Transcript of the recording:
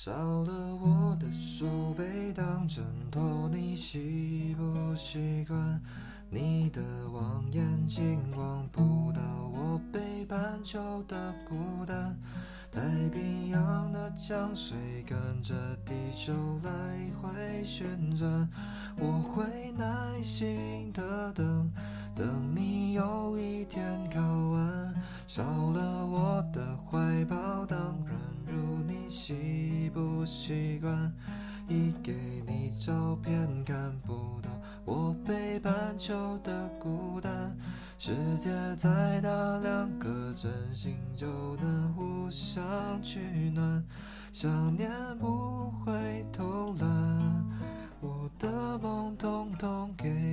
少了我的手背当枕头，你习不习惯？你的望远镜望不到我北半球的孤单。太平洋的江水跟着地球来回旋转，我会耐心的等，等你有一天靠岸。少了我的怀抱，当然如你心不习惯？一给你照片看不到我北半球的孤单。世界再大，两个真心就能互相取暖。想念不会偷懒，我的梦统统给。